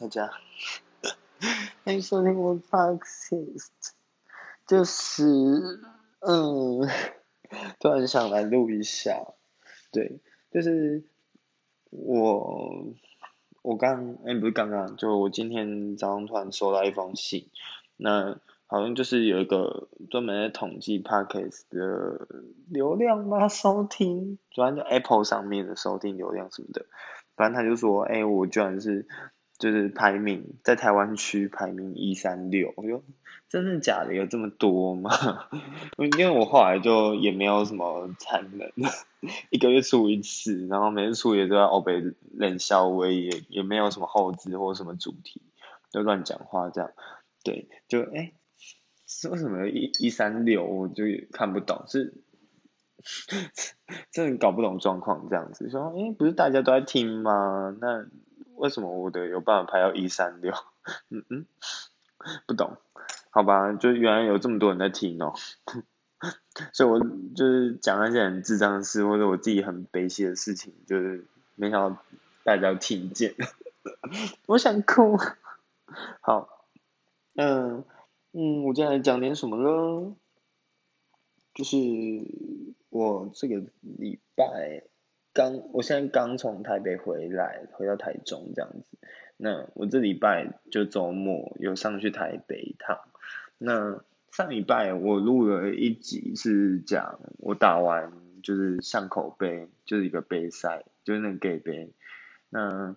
大家，欢迎收听我 podcast，就是嗯，突然想来录一下，对，就是我我刚哎不是刚刚，就我今天早上突然收到一封信，那好像就是有一个专门在统计 podcast 的流量吗？收听，主要就 Apple 上面的收听流量什么的。反正他就说，哎，我居然是就是排名在台湾区排名一三六，我说真的假的？有这么多吗？因为我后来就也没有什么产能，一个月出一次，然后每次出也都要被冷笑微，也也没有什么后置或什么主题，就乱讲话这样，对，就哎，是为什么一一三六，我就看不懂是。真的搞不懂状况，这样子说，哎，不是大家都在听吗？那为什么我的有办法排到一三六？嗯嗯，不懂，好吧，就原来有这么多人在听哦。所以我就是讲那些很智障的事，或者我自己很悲戚的事情，就是没想到大家听见，我想哭。好，嗯嗯，我接下来讲点什么呢？就是。我这个礼拜刚，我现在刚从台北回来，回到台中这样子。那我这礼拜就周末有上去台北一趟。那上礼拜我录了一集是讲我打完就是巷口杯，就是一个杯赛，就是那个 gay 杯。那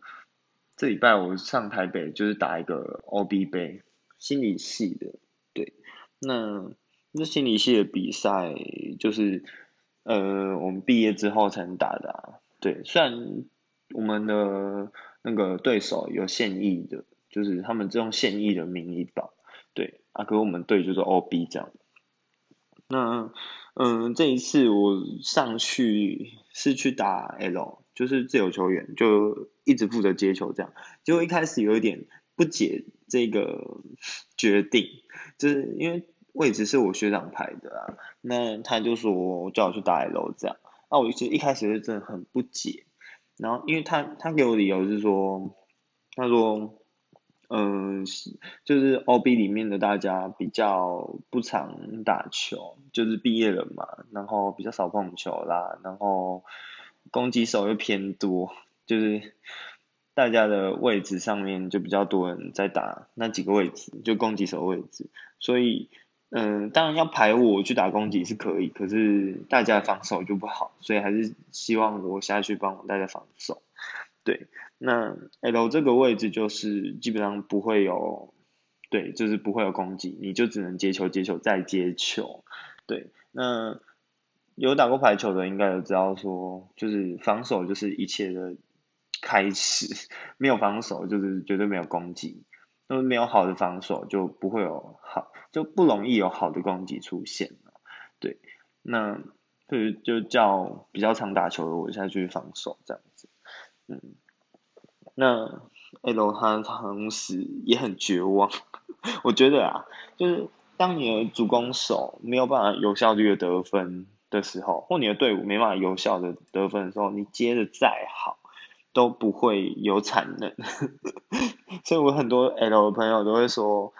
这礼拜我上台北就是打一个 OB 杯，心理系的，对。那那心理系的比赛就是。呃，我们毕业之后才能打的，对，虽然我们的那个对手有现役的，就是他们这种现役的名义保，对，啊，可我们队就是 OB 这样。那，嗯，这一次我上去是去打 L，就是自由球员，就一直负责接球这样。结果一开始有一点不解这个决定，就是因为。位置是我学长排的啊，那他就说叫我去打 L 这样，那我其实一开始是真的很不解，然后因为他他给我理由是说，他说，嗯，就是 OB 里面的大家比较不常打球，就是毕业了嘛，然后比较少碰球啦，然后攻击手又偏多，就是大家的位置上面就比较多人在打那几个位置，就攻击手位置，所以。嗯，当然要排我去打攻击是可以，可是大家防守就不好，所以还是希望我下去帮我大家防守。对，那 L 这个位置就是基本上不会有，对，就是不会有攻击，你就只能接球、接球再接球。对，那有打过排球的应该都知道，说就是防守就是一切的开始，没有防守就是绝对没有攻击。因为没有好的防守，就不会有好，就不容易有好的攻击出现对，那就就叫比较常打球的我下去防守这样子。嗯，那 L 他同时也很绝望。我觉得啊，就是当你的主攻手没有办法有效率的得分的时候，或你的队伍没办法有效的得分的时候，你接的再好。都不会有产能，所以我很多 L 的朋友都会说，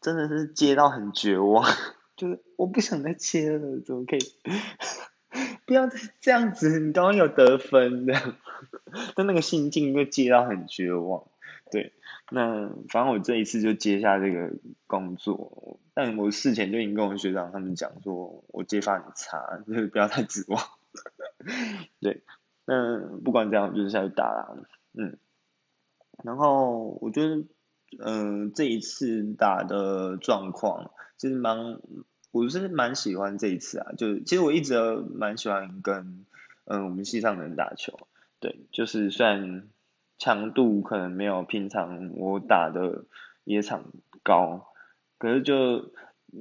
真的是接到很绝望，就是我不想再接了，怎么可以？不要再这样子，你刚刚有得分的，但那个心境就接到很绝望。对，那反正我这一次就接下这个工作，但我事前就已经跟我学长他们讲说，我接发很差，就是不要太指望。对。嗯，不管怎样，就是下去打啦。嗯，然后我觉得，嗯，这一次打的状况其实蛮，我是蛮喜欢这一次啊。就其实我一直蛮喜欢跟嗯我们系上的人打球，对，就是虽然强度可能没有平常我打的野场高，可是就。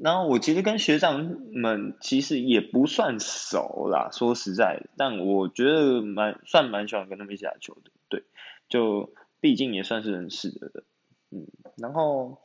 然后我其实跟学长们其实也不算熟啦，说实在，但我觉得蛮算蛮喜欢跟他们一起打球的，对，就毕竟也算是认识的，嗯，然后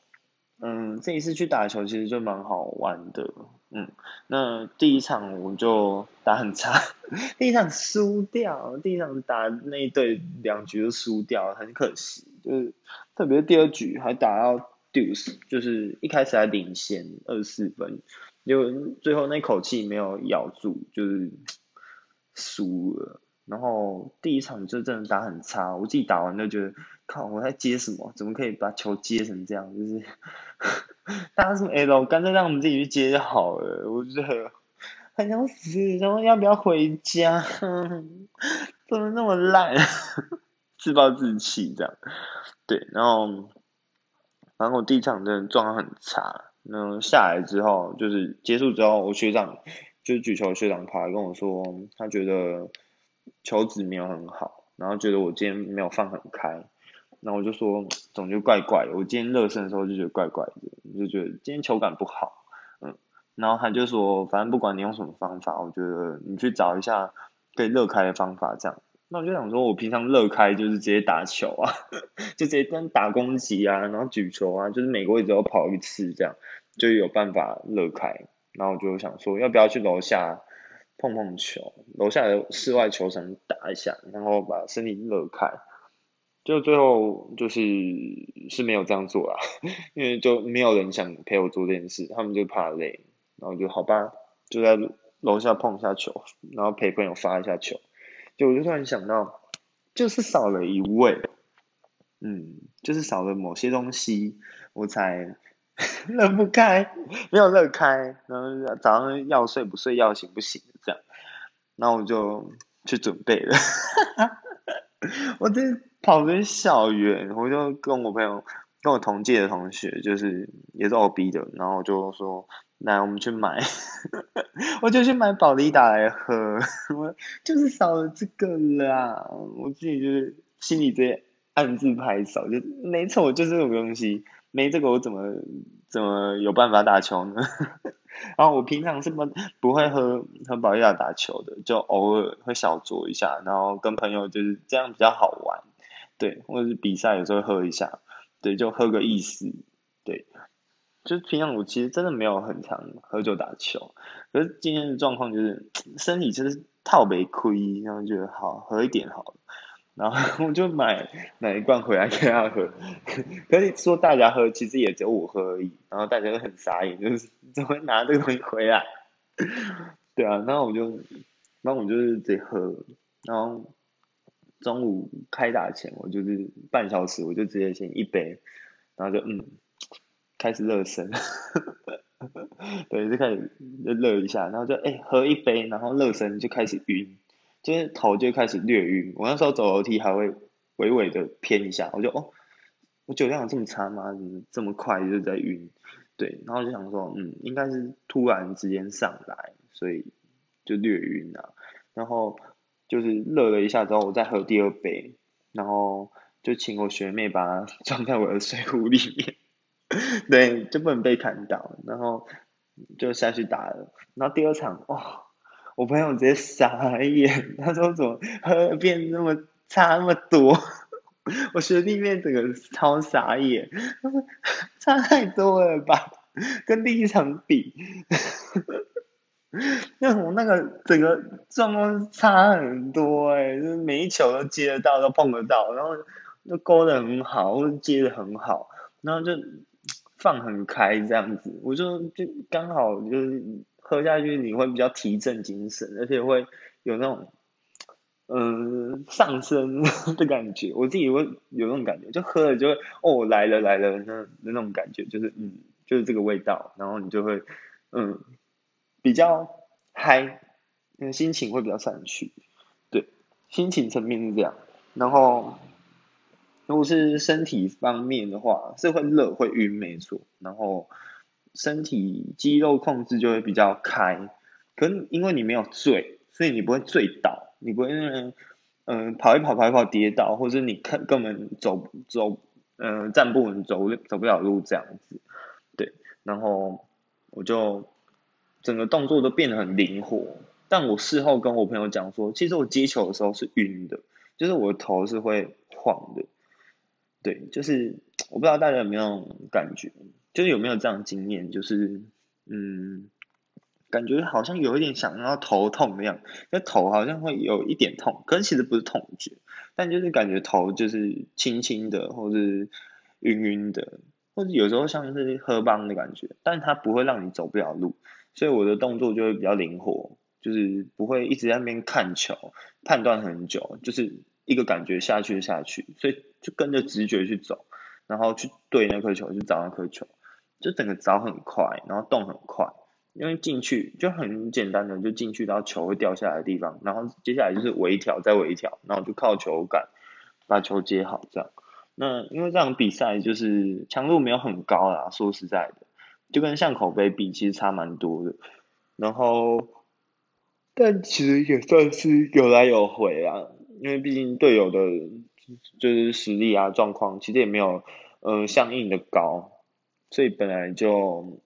嗯这一次去打球其实就蛮好玩的，嗯，那第一场我就打很差，第一场输掉，第一场打那一队两局都输掉，很可惜，就是特别第二局还打到 deuce，就是一开始还领先二十四分，就最后那口气没有咬住，就是输了。然后第一场就真的打很差，我自己打完就觉得，靠，我在接什么？怎么可以把球接成这样？就是 大家说 L，干脆让我们自己去接就好了。我觉得很想死，然后要不要回家？怎么那么烂？自暴自弃这样。对，然后反正我第一场真的状况很差。那下来之后，就是结束之后，我学长就是举球学长跑来跟我说，他觉得。球质没有很好，然后觉得我今天没有放很开，然后我就说总就怪怪的。我今天热身的时候就觉得怪怪的，就觉得今天球感不好，嗯，然后他就说反正不管你用什么方法，我觉得你去找一下可以热开的方法这样。那我就想说，我平常热开就是直接打球啊，就直接跟打攻击啊，然后举球啊，就是每个位置都跑一次这样，就有办法热开。然后我就想说，要不要去楼下？碰碰球，楼下的室外球场打一下，然后把身体热开。就最后就是是没有这样做啦，因为就没有人想陪我做这件事，他们就怕累，然后就好吧，就在楼下碰一下球，然后陪朋友发一下球。就我就突然想到，就是少了一位，嗯，就是少了某些东西，我才。乐不开，没有乐开，然后早上要睡不睡，要醒不醒这样，然后我就去准备了，我这跑个校园，我就跟我朋友，跟我同届的同学，就是也是我逼的，然后就说，来我们去买，我就去买宝利达来喝，我就是少了这个啦，我自己就是心里直接暗自拍手，就没错，就这种东西。没这个我怎么怎么有办法打球呢？然后我平常是不不会喝喝保利达打球的，就偶尔会小酌一下，然后跟朋友就是这样比较好玩，对，或者是比赛有时候喝一下，对，就喝个意思，对，就是平常我其实真的没有很常喝酒打球，可是今天的状况就是 身体就是套没亏，然后觉得好喝一点好了。然后 我就买买一罐回来给他喝，可是说大家喝，其实也只有我喝而已。然后大家都很傻眼，就是 怎么会拿这个东西回来？对啊，然后我就，然后我就是直接喝。然后中午开打前，我就是半小时，我就直接先一杯，然后就嗯，开始热身，对，就开始热一下，然后就哎喝一杯，然后热身就开始晕。就是头就开始略晕，我那时候走楼梯还会微微的偏一下，我就哦，我酒量这么差吗？怎么这么快就在晕？对，然后就想说，嗯，应该是突然之间上来，所以就略晕啊。然后就是热了一下之后，我再喝第二杯，然后就请我学妹把它装在我的水壶里面，对，就不能被看到，然后就下去打了。然后第二场，哇！我朋友直接傻眼，他说怎么喝变那么差那么多？我学弟妹整个超傻眼，差太多了吧？跟第一场比，那我那个整个状况差很多哎，就是每一球都接得到，都碰得到，然后都勾的很好，或者接的很好，然后就放很开这样子，我就就刚好就是。喝下去你会比较提振精神，而且会有那种嗯上升的感觉。我自己会有那种感觉，就喝了就会哦来了来了那那种感觉，就是嗯就是这个味道，然后你就会嗯比较嗨，心情会比较上去。对，心情层面是这样。然后如果是身体方面的话，是会热会晕没错。然后。身体肌肉控制就会比较开，可能因为你没有醉，所以你不会醉倒，你不会嗯跑一跑跑一跑跌倒，或者你看根本走走嗯站不稳走走不了路这样子，对，然后我就整个动作都变得很灵活，但我事后跟我朋友讲说，其实我接球的时候是晕的，就是我的头是会晃的，对，就是我不知道大家有没有感觉。就是有没有这样经验？就是，嗯，感觉好像有一点想要头痛的样，那头好像会有一点痛，可是其实不是痛觉，但就是感觉头就是轻轻的，或者晕晕的，或者有时候像是喝帮的感觉，但它不会让你走不了路，所以我的动作就会比较灵活，就是不会一直在那边看球，判断很久，就是一个感觉下去下去，所以就跟着直觉去走，然后去对那颗球，去找那颗球，就整个找很快，然后动很快。因为进去就很简单的，就进去到球会掉下来的地方，然后接下来就是微调再微调，然后就靠球感把球接好这样。那因为这场比赛就是强度没有很高啦，说实在的，就跟巷口杯比其实差蛮多的。然后，但其实也算是有来有回啊，因为毕竟队友的就是实力啊状况，其实也没有呃相应的高，所以本来就。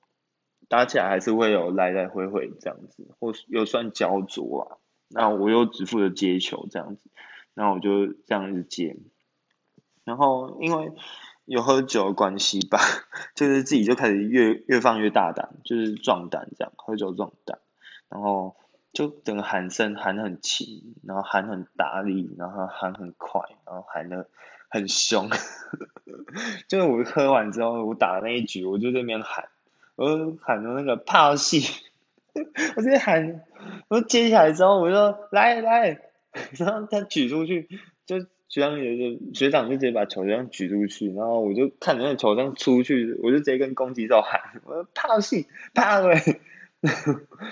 打起来还是会有来来回回这样子，或又算焦灼啊。那我又只负责接球这样子，那我就这样子接。然后因为有喝酒的关系吧，就是自己就开始越越放越大胆，就是壮胆这样，喝酒壮胆。然后就整个喊声喊很轻，然后喊很大力，然后喊很快，然后喊的很凶。就是我喝完之后，我打的那一局，我就在那边喊。我就喊的那个炮戏，我直接喊，我接起来之后我就来来，然后他举出去，就学长也就学长就直接把球这样举出去，然后我就看着那个球这样出去，我就直接跟攻击手喊，我说炮戏炮嘞，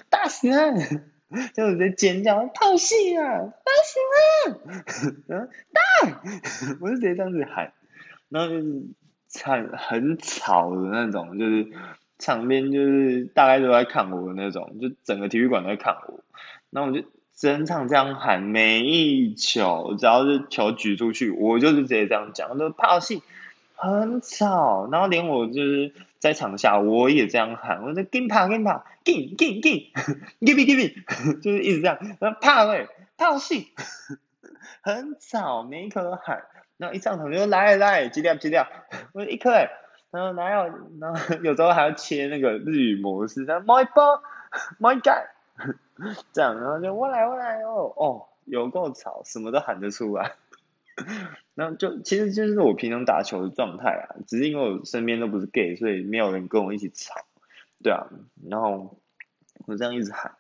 打死，就直接尖叫套戏啊，打死他，然后打，我就直接这样子喊，然后就是很很吵的那种，就是。场边就是大概都在看我的那种，就整个体育馆都在看我，然后我就整场这样喊，每一球只要是球举出去，我就是直接这样讲，都套戏很吵，然后连我就是在场下我也这样喊，我说跟跑跟跑，跟跟跟，give me give me，就是一直这样，然后炮喂炮戏，很吵，每一颗都喊，然后一上场就来来，几掉几掉，我说一颗哎。然后哪有，然后有时候还要切那个日语模式，像 my ball my guy，这样，然后就我来我来哦哦，有够吵，什么都喊得出来。然后就其实就是我平常打球的状态啊，只是因为我身边都不是 gay，所以没有人跟我一起吵，对啊，然后我这样一直喊，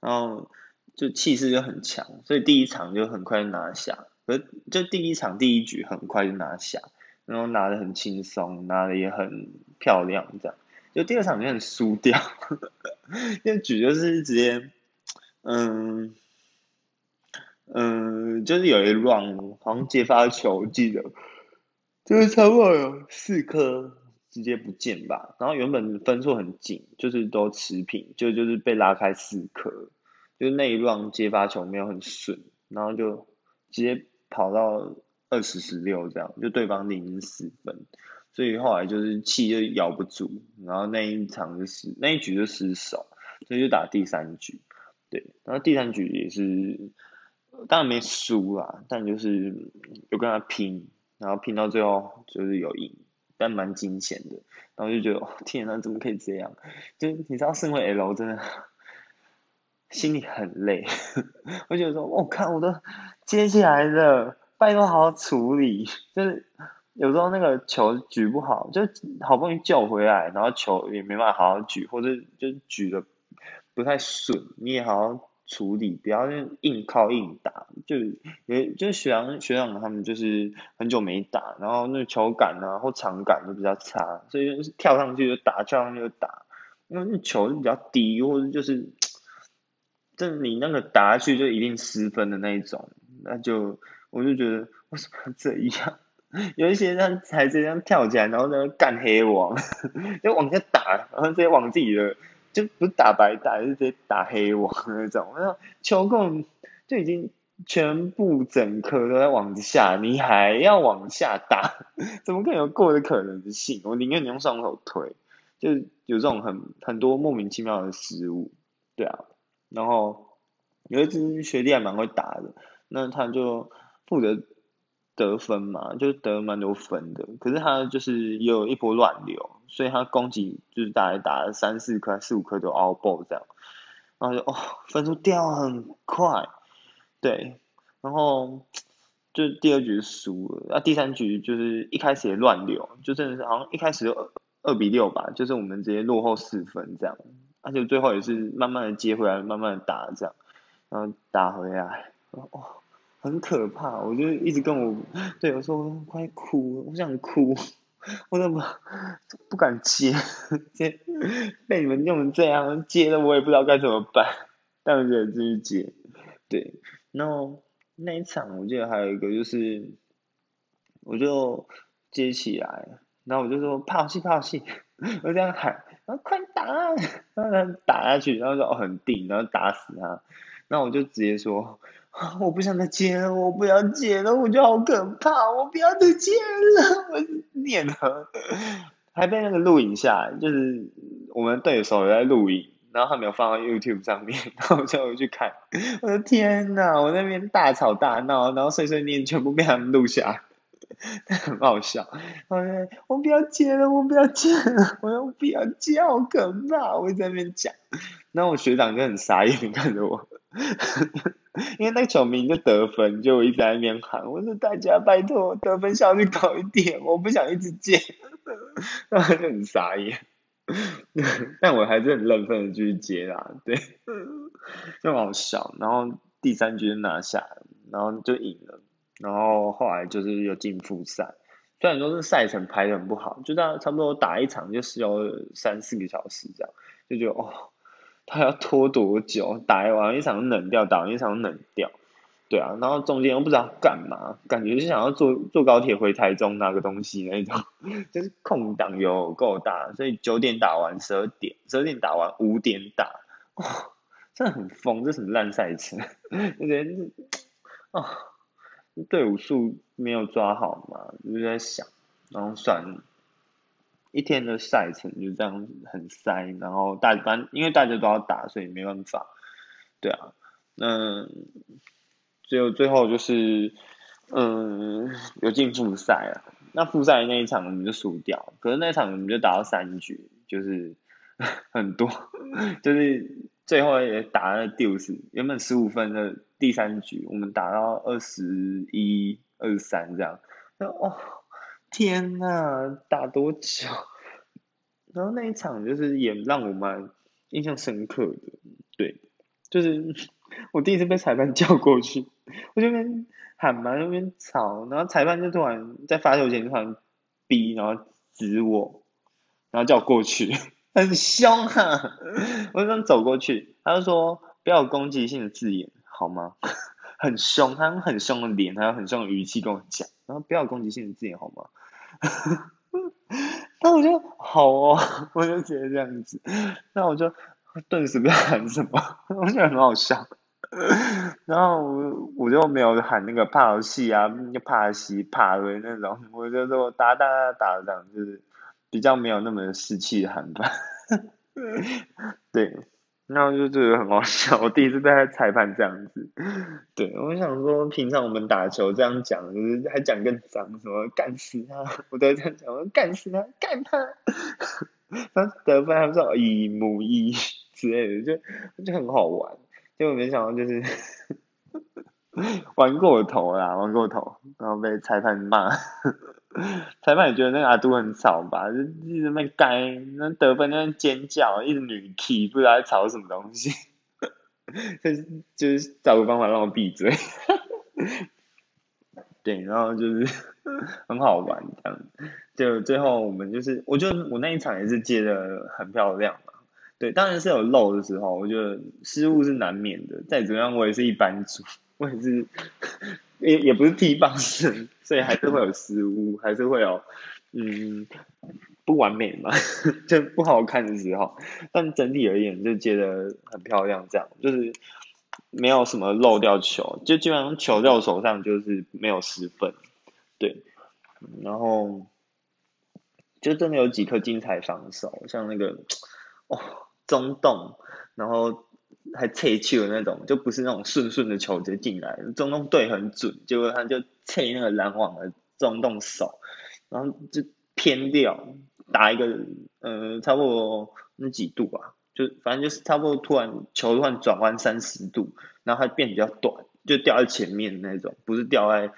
然后就气势就很强，所以第一场就很快拿下，可就第一场第一局很快就拿下。然后拿的很轻松，拿的也很漂亮，这样。就第二场就很输掉，因为举就是直接，嗯，嗯，就是有一乱好像接发球，记得，就是差不多有四颗直接不见吧。然后原本分数很紧，就是都持平，就就是被拉开四颗，就那一乱接发球没有很顺，然后就直接跑到。二十十六这样，就对方零四分，所以后来就是气就咬不住，然后那一场就失那一局就失手，所以就打第三局，对，然后第三局也是当然没输啦，但就是有跟他拼，然后拼到最后就是有赢，但蛮惊险的，然后就觉得天哪，怎么可以这样？就你知道身为 L 真的心里很累，我觉得说我看我都接下来的。拜托，好好处理。就是有时候那个球举不好，就好不容易救回来，然后球也没办法好好举，或者就举的不太顺，你也好好处理，不要硬靠硬打。就也就是学长学长他们就是很久没打，然后那球感啊或场感都比较差，所以就是跳上去就打，跳上去就打，因为那球比较低，或者就是，就你那个打下去就一定失分的那一种，那就。我就觉得为什么要这样？有一些人才这样跳起来，然后呢干黑王，就往下打，然后直接往自己的，就不是打白打，是直接打黑王那种。然后球控就已经全部整颗都在往下，你还要往下打，怎么可能有过的可能性？我宁愿你用双手推，就有这种很很多莫名其妙的失误，对啊。然后有一只学弟还蛮会打的，那他就。负责得分嘛，就得蛮多分的。可是他就是有一波乱流，所以他攻击就是大概打了三四颗、四五颗都 all ball 这样，然后就哦分数掉很快，对，然后就第二局输了，那第三局就是一开始也乱流，就真的是好像一开始就二二比六吧，就是我们直接落后四分这样，而且最后也是慢慢的接回来，慢慢的打这样，然后打回来，哦，很可怕，我就一直跟我队友说快哭，我想哭，我怎么不敢接，接被你们用成这样，接了我也不知道该怎么办，但我觉得继续接，对，然后。那一场我记得还有一个就是，我就接起来，然后我就说抛弃抛弃，我这样喊，然后快打，然后他打下去，然后说很定，然后打死他，然后我就直接说，我不想再接了，我不要接了，我觉得好可怕，我不要再接了，我念了，还被那个录影下来，就是我们对手在录影。然后他没有放到 YouTube 上面，然后我就回去看，我的天呐，我那边大吵大闹，然后碎碎念全部被他们录下，很好笑。我我不要接了，我不要接了，我不要接，好可怕，我在那边讲。然后我学长就很傻眼看着我，因为那个球名就得分，就一直在那边喊，我说大家拜托得分效率高一点，我不想一直接，然后就很傻眼。但我还是很认份的继续接啦，对，就好笑。然后第三局拿下，然后就赢了。然后后来就是又进复赛，虽然说是赛程排的很不好，就样差不多打一场就是要三四个小时这样，就觉得哦，他要拖多久？打完一场冷掉，打完一场冷掉。对啊，然后中间又不知道干嘛，感觉是想要坐坐高铁回台中拿个东西那种，就是空档有够大，所以九点打完十二点，十二点打完五点打，哦，真的很疯，这什么烂赛程？我觉得，哦，队伍数没有抓好嘛，就在想，然后算了，一天的赛程就这样很塞，然后大班因为大家都要打，所以没办法，对啊，嗯。只有最后就是，嗯，有进复赛了。那复赛那一场我们就输掉，可是那场我们就打到三局，就是 很多，就是最后也打了第五十，原本十五分的第三局，我们打到二十一、二十三这样。哦，天呐，打多久？然后那一场就是也让我蛮印象深刻的，对，就是 我第一次被裁判叫过去。我就边喊嘛，那边吵，然后裁判就突然在发球前突然逼，然后指我，然后叫我过去，很凶啊！我就这样走过去，他就说不要有攻击性的字眼，好吗？很凶，他用很凶的脸，他用很凶的语气跟我讲，然后不要攻击性的字眼，好吗？那我就好哦，我就直接这样子，那我就顿时不知道喊什么，我觉得很好笑。然后我我就没有喊那个怕戏啊，帕西帕的那种，我就说打打打打这样，就是比较没有那么士气的喊法。对，然后就觉得很好笑，我第一次被他裁判这样子。对，我想说平常我们打球这样讲，就是还讲更脏，什么干死他，我都这样讲，我干死他，干他。他得分还说一母一之类的，就就很好玩。结果没想到就是 玩过头啦，玩过头，然后被裁判骂，裁判也觉得那个阿杜很吵吧，就一直在该那得分那尖叫，一直女 k 不知道在吵什么东西，就是就是找个方法让我闭嘴，对，然后就是很好玩这样，就最后我们就是，我觉得我那一场也是接的很漂亮嘛。对，当然是有漏的时候，我觉得失误是难免的。再怎么样，我也是一般组，我也是，也也不是替棒生，所以还是会有失误，还是会有，嗯，不完美嘛，就不好看的时候。但整体而言，就接得很漂亮，这样就是没有什么漏掉球，就基本上球在我手上就是没有失分。对，然后就真的有几颗精彩防守，像那个，哦。中洞，然后还切球的那种，就不是那种顺顺的球直接进来。中洞对很准，结果他就切那个篮网的中洞手，然后就偏掉，打一个呃差不多那几度吧，就反正就是差不多突然球突然转弯三十度，然后它变比较短，就掉在前面那种，不是掉在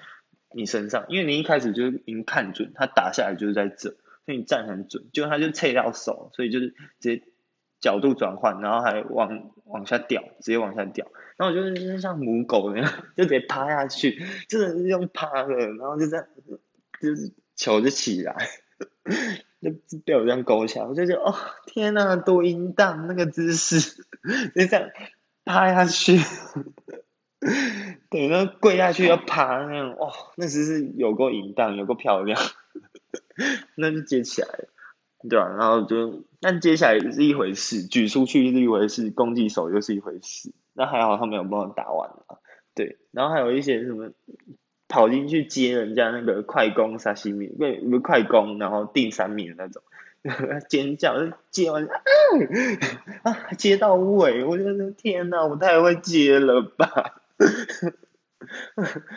你身上，因为你一开始就已经看准，他打下来就是在这，所以你站很准，结果他就撤掉手，所以就是直接角度转换，然后还往往下掉，直接往下掉，然后我就是像母狗那样，就直接趴下去，真的是用趴的，然后就这样，就是球就起来，就被我这样勾起来，我就觉得哦天呐，多淫荡那个姿势，就这样趴下去。对，那跪下去要爬那样，哦，那只是有够淫荡，有够漂亮，那就接起来了，对吧？然后就，但接下来是一回事，举出去是一回事，攻击手又是一回事。那还好他没有帮我打完啊，对。然后还有一些什么跑进去接人家那个快攻沙西米，不不快攻，然后定三米的那种，尖叫，接完啊，接到位，我觉得天哪，我太会接了吧！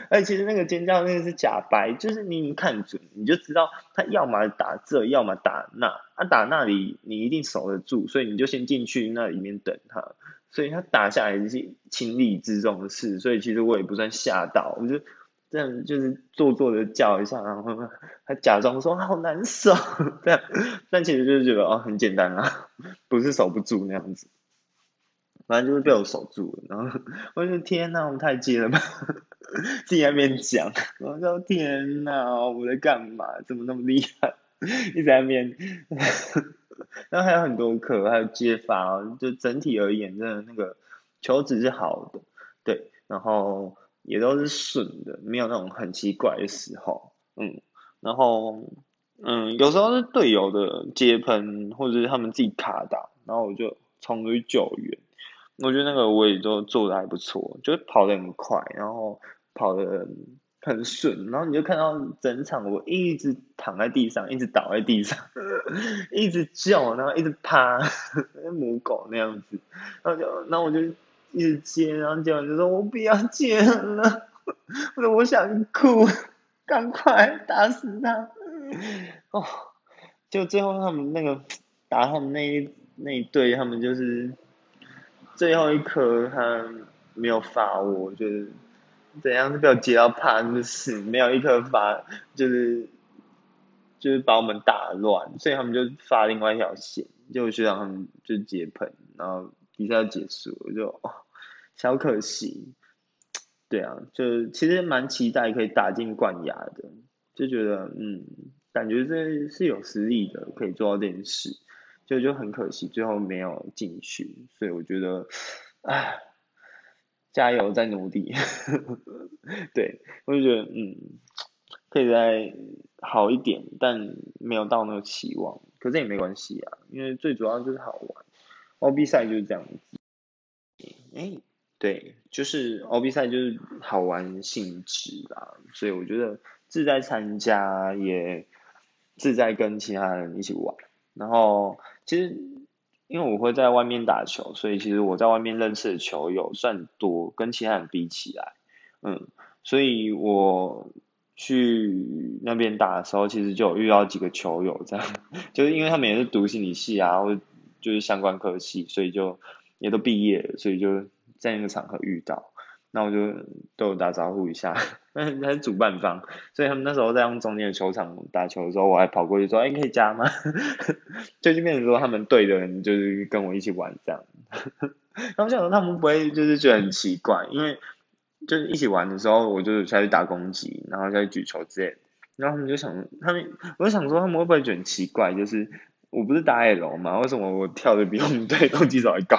而 其实那个尖叫那个是假白，就是你已经看准，你就知道他要么打这，要么打那，他打那里你一定守得住，所以你就先进去那里面等他，所以他打下来是情理之中的事，所以其实我也不算吓到，我就这样就是做作的叫一下，然后他假装说好难受 这样，但其实就是觉得哦很简单啊，不是守不住那样子。反正就是被我守住了，然后我就天呐，我们太贱了吧，自己在那边讲，我说天呐，我在干嘛？怎么那么厉害？一直在那边，然后还有很多课，还有接发，就整体而言，真的那个球质是好的，对，然后也都是顺的，没有那种很奇怪的时候，嗯，然后嗯，有时候是队友的接喷，或者是他们自己卡打，然后我就冲出去救援。我觉得那个我也都做的还不错，就是跑得很快，然后跑得很顺，然后你就看到整场我一直躺在地上，一直倒在地上，一直叫，然后一直趴，母狗那样子，然后就，然后我就一直接，然后接完就说我不要接了，我说我想哭，赶快打死他，哦，就最后他们那个打他们那一那一队，他们就是。最后一颗他没有发，我就是怎样都被我接到怕，就是没有一颗发，就是就是把我们打乱，所以他们就发另外一条线，就学长他们就接喷，然后比赛结束，我就，小可惜，对啊，就其实蛮期待可以打进冠亚的，就觉得嗯，感觉这是有实力的，可以做到这件事。就就很可惜，最后没有进去，所以我觉得，唉，加油，再努力，对，我就觉得，嗯，可以再好一点，但没有到那个期望，可是也没关系啊，因为最主要就是好玩，OB 赛就是这样子，哎，对，就是 OB 赛就是好玩性质啦，所以我觉得自在参加也自在跟其他人一起玩。然后其实因为我会在外面打球，所以其实我在外面认识的球友算多，跟其他人比起来，嗯，所以我去那边打的时候，其实就有遇到几个球友，这样，就是因为他们也是读心理系啊，或就是相关科系，所以就也都毕业了，所以就在那个场合遇到。那我就都有打招呼一下，那他是主办方，所以他们那时候在用中间的球场打球的时候，我还跑过去说：“哎，可以加吗？” 就就变成说他们队的人就是跟我一起玩这样。然后我想说他们不会就是觉得很奇怪，因为就是一起玩的时候，我就下去打攻击，然后下去举球之类。然后他们就想，他们我就想说他们会不会觉得很奇怪？就是我不是打 L 吗？为什么我跳的比我们队攻击手还高？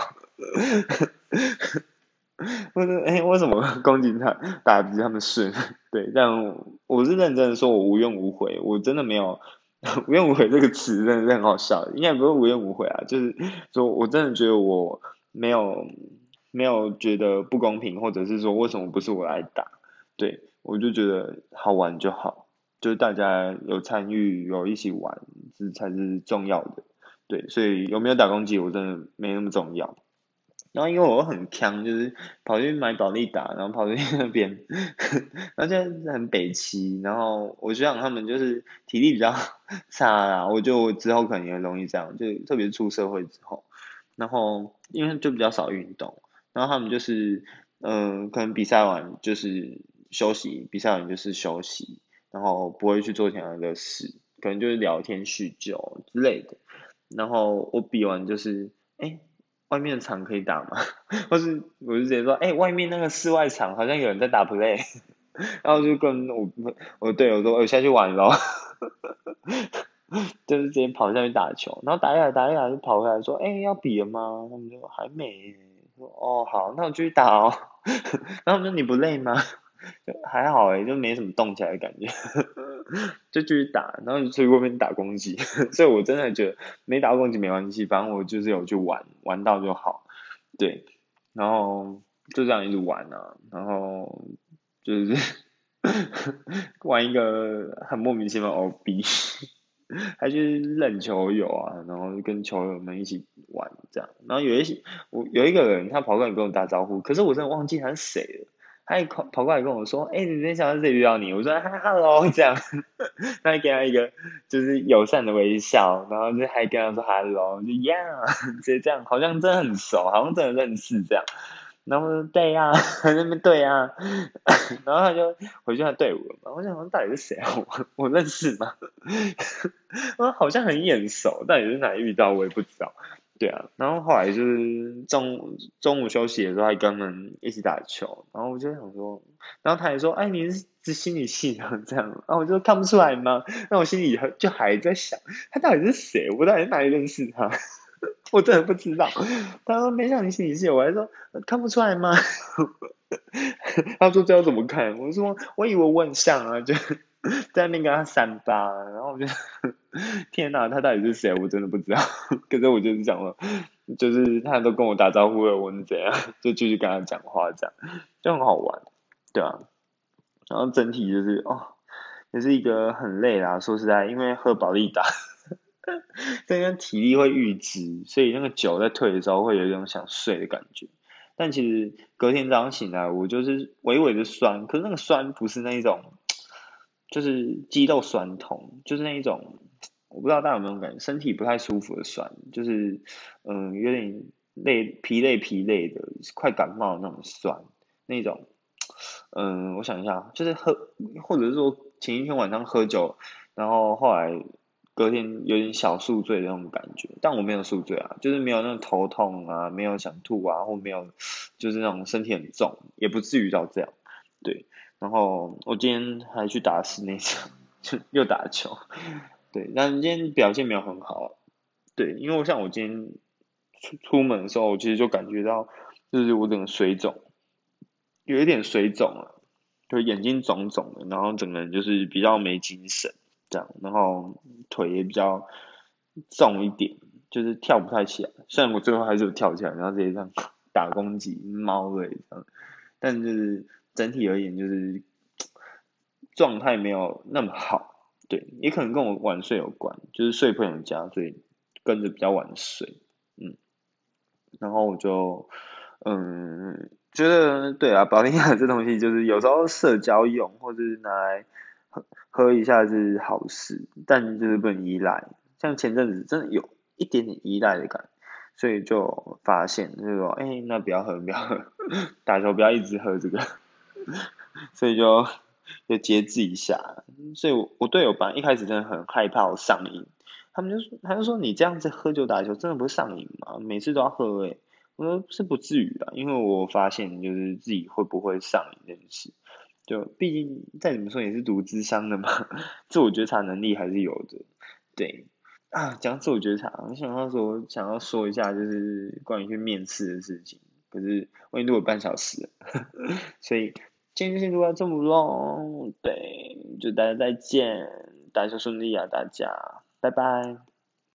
我说，哎，为什么 攻击他打比他们顺？对，但我是认真的说，我无怨无悔，我真的没有无怨无悔这个词，真的是很好笑。应该不是无怨无悔啊，就是说我真的觉得我没有没有觉得不公平，或者是说为什么不是我来打？对我就觉得好玩就好，就是大家有参与，有一起玩，这才是重要的。对，所以有没有打攻击，我真的没那么重要。然后因为我很强，就是跑去买保利达，然后跑去那边，然后就很北齐，然后我就想他们就是体力比较 差啦，我就之后可能也容易这样，就特别出社会之后，然后因为就比较少运动，然后他们就是嗯，可能比赛完就是休息，比赛完就是休息，然后不会去做其他的事，可能就是聊天叙旧之类的。然后我比完就是，哎，外面的场可以打吗？或是我就直接说，哎，外面那个室外场好像有人在打 play，然后就跟我我队友说，我下去玩咯。就是直接跑下去打球，然后打一打打一打就跑回来说，哎，要比了吗？他们就还没，说哦好，那我继续打哦。然后我说你不累吗？就还好哎，就没什么动起来的感觉，就继续打，然后就去外面打攻击，所以我真的觉得没打攻击没关系，反正我就是有去玩，玩到就好，对，然后就这样一直玩啊，然后就是 玩一个很莫名其妙 OB，还去认球友啊，然后跟球友们一起玩这样，然后有一些我有一个人他跑过来跟我打招呼，可是我真的忘记他是谁了。他一跑跑过来跟我说：“哎，你今天想在这里遇到你。”我说：“哈，hello。”这样，他给他一个就是友善的微笑，然后就还跟他说 “hello”，就 “yeah”，直接这样，好像真的很熟，好像真的认识这样。然后对呀，那边对呀，然后他就回去他队伍了嘛。我想到底是谁啊？我我认识吗？我好像很眼熟，到底是哪遇到我也不知道。对啊，然后后来就是中中午休息的时候，还跟他们一起打球，然后我就想说，然后他也说，哎，你是是心理系这样，然后我就看不出来吗？那我心里就还在想，他到底是谁？我到底哪里认识他？我真的不知道。他说没想你心理系，我还说看不出来吗？他说这要怎么看？我说我以为我很像啊，就。在那边跟他三八，然后我就 天哪，他到底是谁？我真的不知道。可是我就是讲了，就是他都跟我打招呼了，我是怎样，就继续跟他讲话，这样就很好玩，对啊。然后整体就是哦，也是一个很累啦。说实在，因为喝保利达，这边体力会预支，所以那个酒在退的时候会有一种想睡的感觉。但其实隔天早上醒来，我就是微微的酸，可是那个酸不是那种。就是肌肉酸痛，就是那一种，我不知道大家有没有感觉，身体不太舒服的酸，就是嗯有点累疲累疲累的，快感冒那种酸，那种，嗯我想一下，就是喝或者是说前一天晚上喝酒，然后后来隔天有点小宿醉的那种感觉，但我没有宿醉啊，就是没有那种头痛啊，没有想吐啊，或没有就是那种身体很重，也不至于到这样，对。然后我今天还去打室内场，就又打球，对，但今天表现没有很好，对，因为我像我今天出出门的时候，我其实就感觉到，就是我整个水肿，有一点水肿了，就眼睛肿肿的，然后整个人就是比较没精神，这样，然后腿也比较重一点，就是跳不太起来，虽然我最后还是有跳起来，然后直接这样 打攻击猫的这样，但是。整体而言，就是状态没有那么好，对，也可能跟我晚睡有关，就是睡朋友家，所以跟着比较晚睡，嗯，然后我就，嗯，觉得对啊，保利亚这东西就是有时候社交用，或者是拿来喝喝一下是好事，但就是不能依赖，像前阵子真的有一点点依赖的感觉。所以就发现就是说，哎，那不要喝，不要喝，打球不要一直喝这个。所以就就节制一下，所以我我队友班一开始真的很害怕我上瘾，他们就说他就说你这样子喝酒打球真的不会上瘾吗？每次都要喝诶，我说是不至于的，因为我发现就是自己会不会上瘾这件事，就毕竟再怎么说也是读智商的嘛，自我觉察能力还是有的，对啊，讲自我觉察，我想要说想要说一下就是关于去面试的事情。可是我已经录了半小时，所以今天先录到这么浪对，就大家再见，大家顺利啊，大家，拜拜。